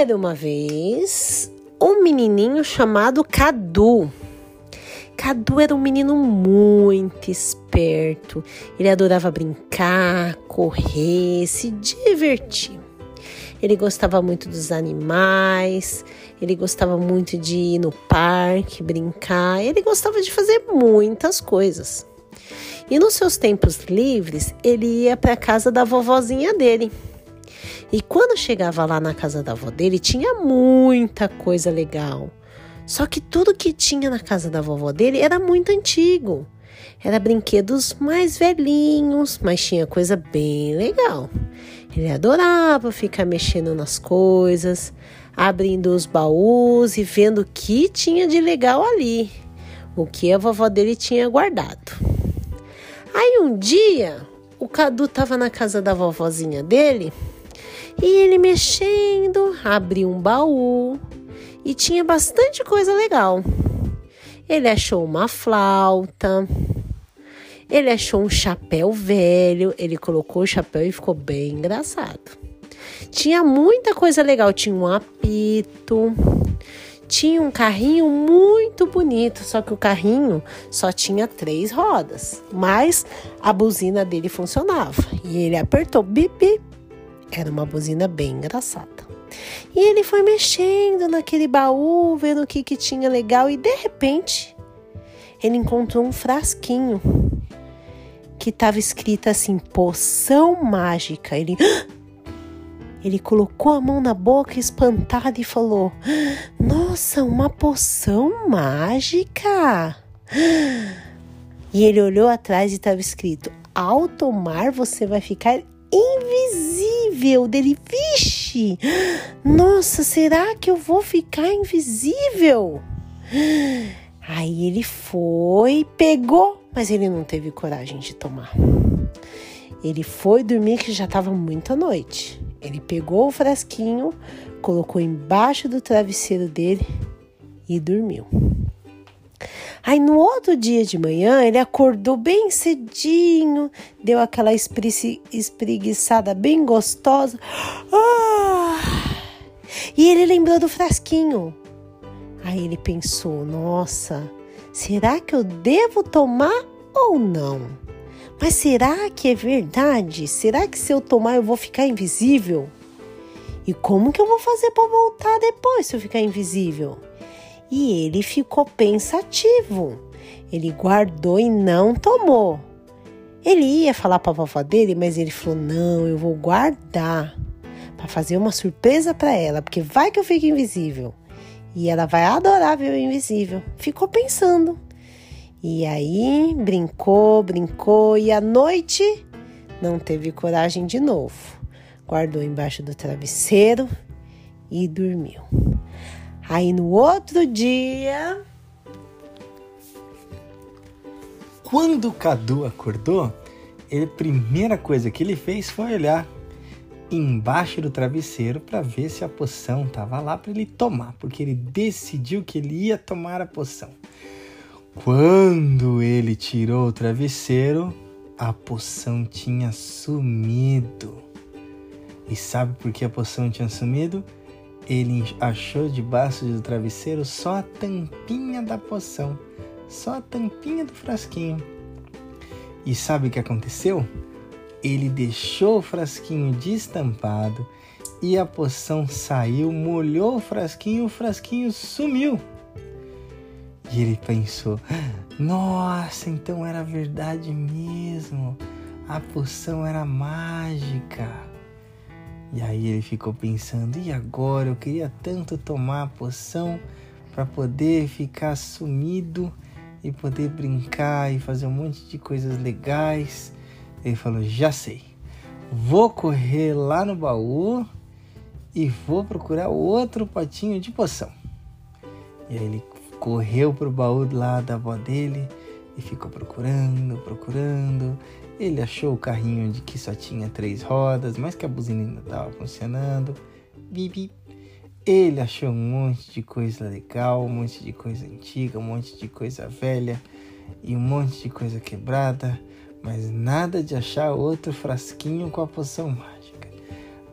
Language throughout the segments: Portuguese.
Era uma vez um menininho chamado Cadu. Cadu era um menino muito esperto. Ele adorava brincar, correr, se divertir. Ele gostava muito dos animais, ele gostava muito de ir no parque, brincar, ele gostava de fazer muitas coisas. E nos seus tempos livres, ele ia para a casa da vovozinha dele. E quando chegava lá na casa da avó dele, tinha muita coisa legal. Só que tudo que tinha na casa da vovó dele era muito antigo. Era brinquedos mais velhinhos, mas tinha coisa bem legal. Ele adorava ficar mexendo nas coisas, abrindo os baús e vendo o que tinha de legal ali, o que a vovó dele tinha guardado. Aí um dia, o Cadu estava na casa da vovozinha dele e ele mexendo, abriu um baú e tinha bastante coisa legal. Ele achou uma flauta, ele achou um chapéu velho, ele colocou o chapéu e ficou bem engraçado. Tinha muita coisa legal, tinha um apito, tinha um carrinho muito bonito, só que o carrinho só tinha três rodas, mas a buzina dele funcionava. E ele apertou bip, bip era uma buzina bem engraçada. E ele foi mexendo naquele baú, vendo o que, que tinha legal, e de repente ele encontrou um frasquinho que estava escrito assim: poção mágica. Ele. Ele colocou a mão na boca, espantado, e falou: Nossa, uma poção mágica! E ele olhou atrás e estava escrito: Ao tomar, você vai ficar invisível dele. Vixe! Nossa, será que eu vou ficar invisível? Aí ele foi, pegou, mas ele não teve coragem de tomar. Ele foi dormir que já estava muita noite. Ele pegou o frasquinho, colocou embaixo do travesseiro dele e dormiu. Aí no outro dia de manhã ele acordou bem cedinho, deu aquela espreguiçada bem gostosa. Ah! E ele lembrou do frasquinho. Aí ele pensou: nossa, será que eu devo tomar ou não? Mas será que é verdade? Será que se eu tomar eu vou ficar invisível? E como que eu vou fazer para voltar depois se eu ficar invisível? E ele ficou pensativo. Ele guardou e não tomou. Ele ia falar para a vovó dele, mas ele falou: "Não, eu vou guardar para fazer uma surpresa para ela, porque vai que eu fico invisível e ela vai adorar ver o invisível". Ficou pensando. E aí brincou, brincou e à noite não teve coragem de novo. Guardou embaixo do travesseiro e dormiu. Aí no outro dia. Quando o Cadu acordou, a primeira coisa que ele fez foi olhar embaixo do travesseiro para ver se a poção estava lá para ele tomar, porque ele decidiu que ele ia tomar a poção. Quando ele tirou o travesseiro, a poção tinha sumido. E sabe por que a poção tinha sumido? Ele achou debaixo do travesseiro só a tampinha da poção, só a tampinha do frasquinho. E sabe o que aconteceu? Ele deixou o frasquinho destampado e a poção saiu, molhou o frasquinho, o frasquinho sumiu. E ele pensou: Nossa, então era verdade mesmo. A poção era mágica. E aí ele ficou pensando: e agora? Eu queria tanto tomar a poção para poder ficar sumido e poder brincar e fazer um monte de coisas legais. Ele falou: já sei, vou correr lá no baú e vou procurar outro potinho de poção. E aí ele correu pro baú lá da avó dele e ficou procurando, procurando. Ele achou o carrinho de que só tinha três rodas, mas que a buzina ainda estava funcionando. Bibi. Ele achou um monte de coisa legal, um monte de coisa antiga, um monte de coisa velha e um monte de coisa quebrada, mas nada de achar outro frasquinho com a poção mágica.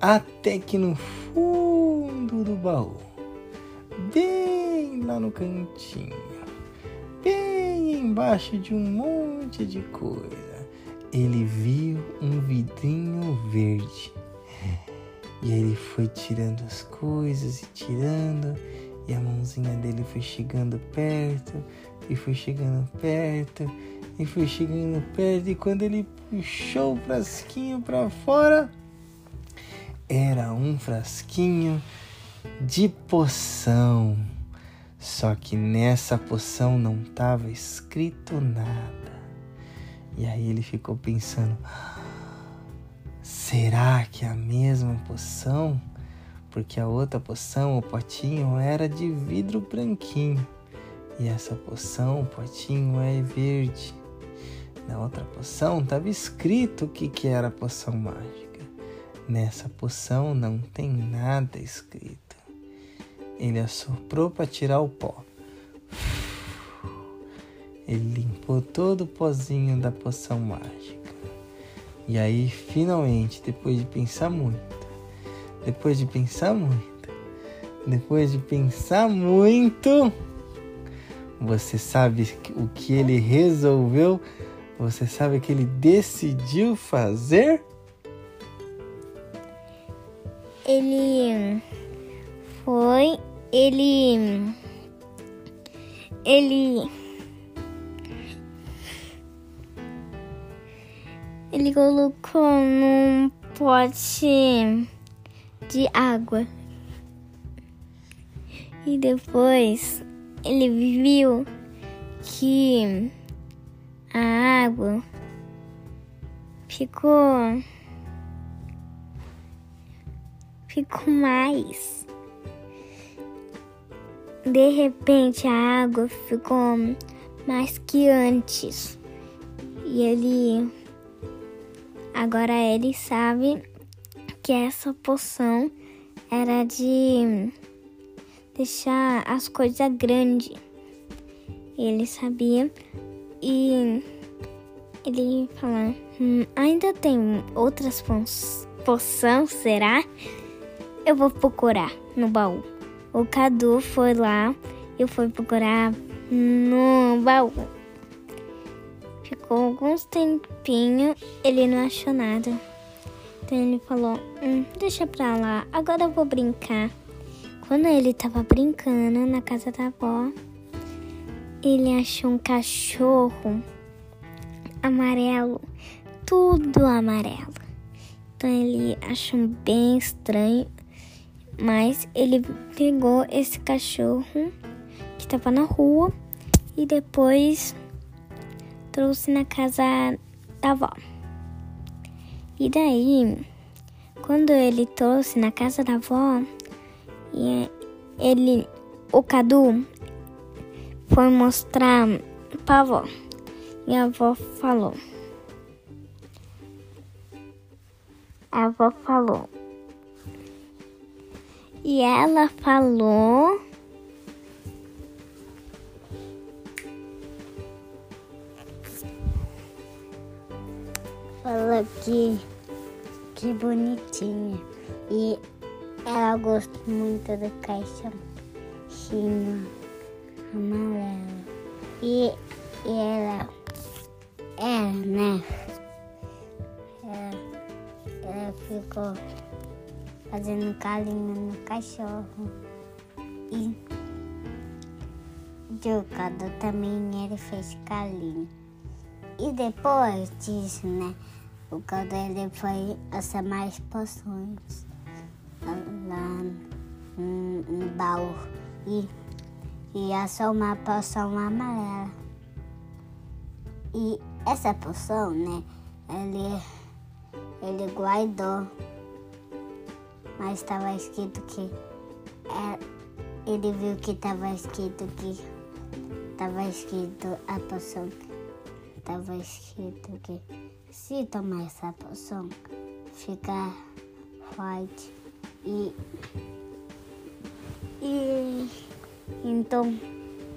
Até que no fundo do baú, bem lá no cantinho, bem embaixo de um monte de coisa, ele viu um vidrinho verde. E aí ele foi tirando as coisas e tirando, e a mãozinha dele foi chegando perto, e foi chegando perto, e foi chegando perto, e quando ele puxou o frasquinho para fora, era um frasquinho de poção. Só que nessa poção não estava escrito nada. E aí ele ficou pensando: será que é a mesma poção? Porque a outra poção, o potinho, era de vidro branquinho. E essa poção, o potinho é verde. Na outra poção estava escrito o que, que era a poção mágica. Nessa poção não tem nada escrito. Ele assoprou para tirar o pó. Ele limpou todo o pozinho da poção mágica. E aí, finalmente, depois de pensar muito, depois de pensar muito, depois de pensar muito, você sabe o que ele resolveu? Você sabe o que ele decidiu fazer? ele foi, ele, ele, ele colocou num pote de água e depois ele viu que a água ficou ficou mais. De repente a água ficou mais que antes. E ele agora ele sabe que essa poção era de deixar as coisas grandes. Ele sabia e ele falou: hum, ainda tem outras poções, será? Eu vou procurar no baú. O Cadu foi lá e foi procurar no baú. Ficou alguns tempinhos, ele não achou nada. Então ele falou: hum, deixa pra lá, agora eu vou brincar. Quando ele tava brincando na casa da avó, ele achou um cachorro amarelo, tudo amarelo. Então ele achou bem estranho mas ele pegou esse cachorro que estava na rua e depois trouxe na casa da avó. E daí, quando ele trouxe na casa da avó, ele, o Cadu, foi mostrar pra avó. E a avó falou. A avó falou: e ela falou. Falou que, que bonitinha. E ela gostou muito do caixãozinho amarelo. E, e ela, é, né? Ela, ela ficou fazendo carinho no cachorro. E Jocado também ele fez carinho. E depois disso, né? O caldo ele foi assar mais poções lá no, no baú. E, e assou uma poção amarela. E essa poção, né? Ele, ele guardou mas estava escrito que é, ele viu que estava escrito que estava escrito a poção. Estava escrito que se tomar essa poção fica forte e e então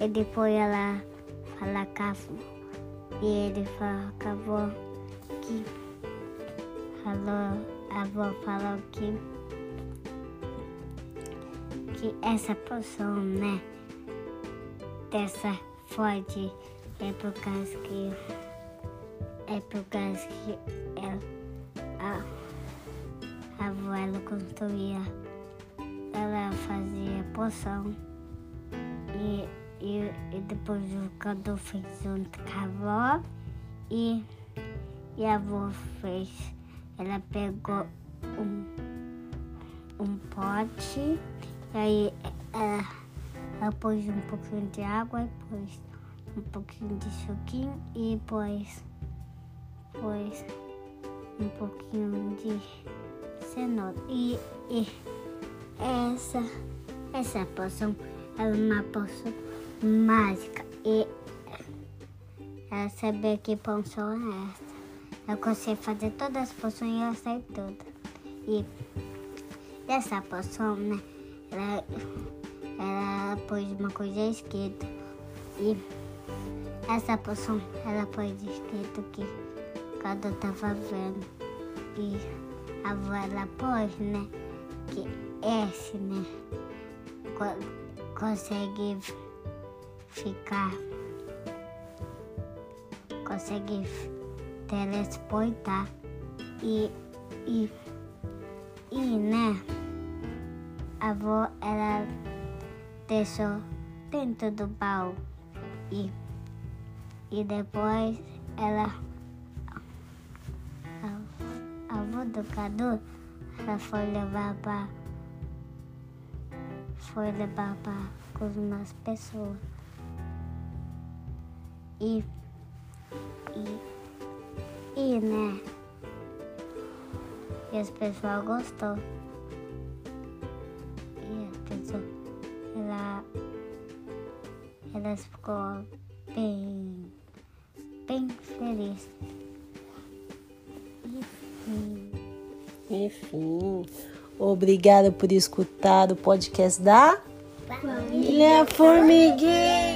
ele foi lá falar com a e ele falou com a avó que falou a avó falou que que essa poção, né? Dessa forte é por causa que é por causa que ela, a, a avó ela construía, ela fazia poção e, e, e depois o Cadu fez junto com a avó e, e a avó fez, ela pegou um, um pote aí ela, ela pôs um pouquinho de água pôs um pouquinho de suquinho e pôs depois um pouquinho de cenoura. E, e essa, essa poção é uma poção mágica. E ela sabia que poção é essa. Eu consegui fazer todas as poções e eu sei todas. E dessa poção, né? Ela, ela pôs uma coisa escrita. E essa poção, ela pôs escrito que cada tava vendo. E a avó ela pôs, né? Que esse, né? Co consegue ficar. Consegue teletransportar. E, e, e, né? A avó ela deixou dentro do baú. E, e depois ela do Cadu, ela foi levar para foi levar para algumas pessoas. E, e, e né? E as pessoas gostou. Ficou bem, bem felizes. Enfim, obrigada por escutar o podcast da Família Formiguinha.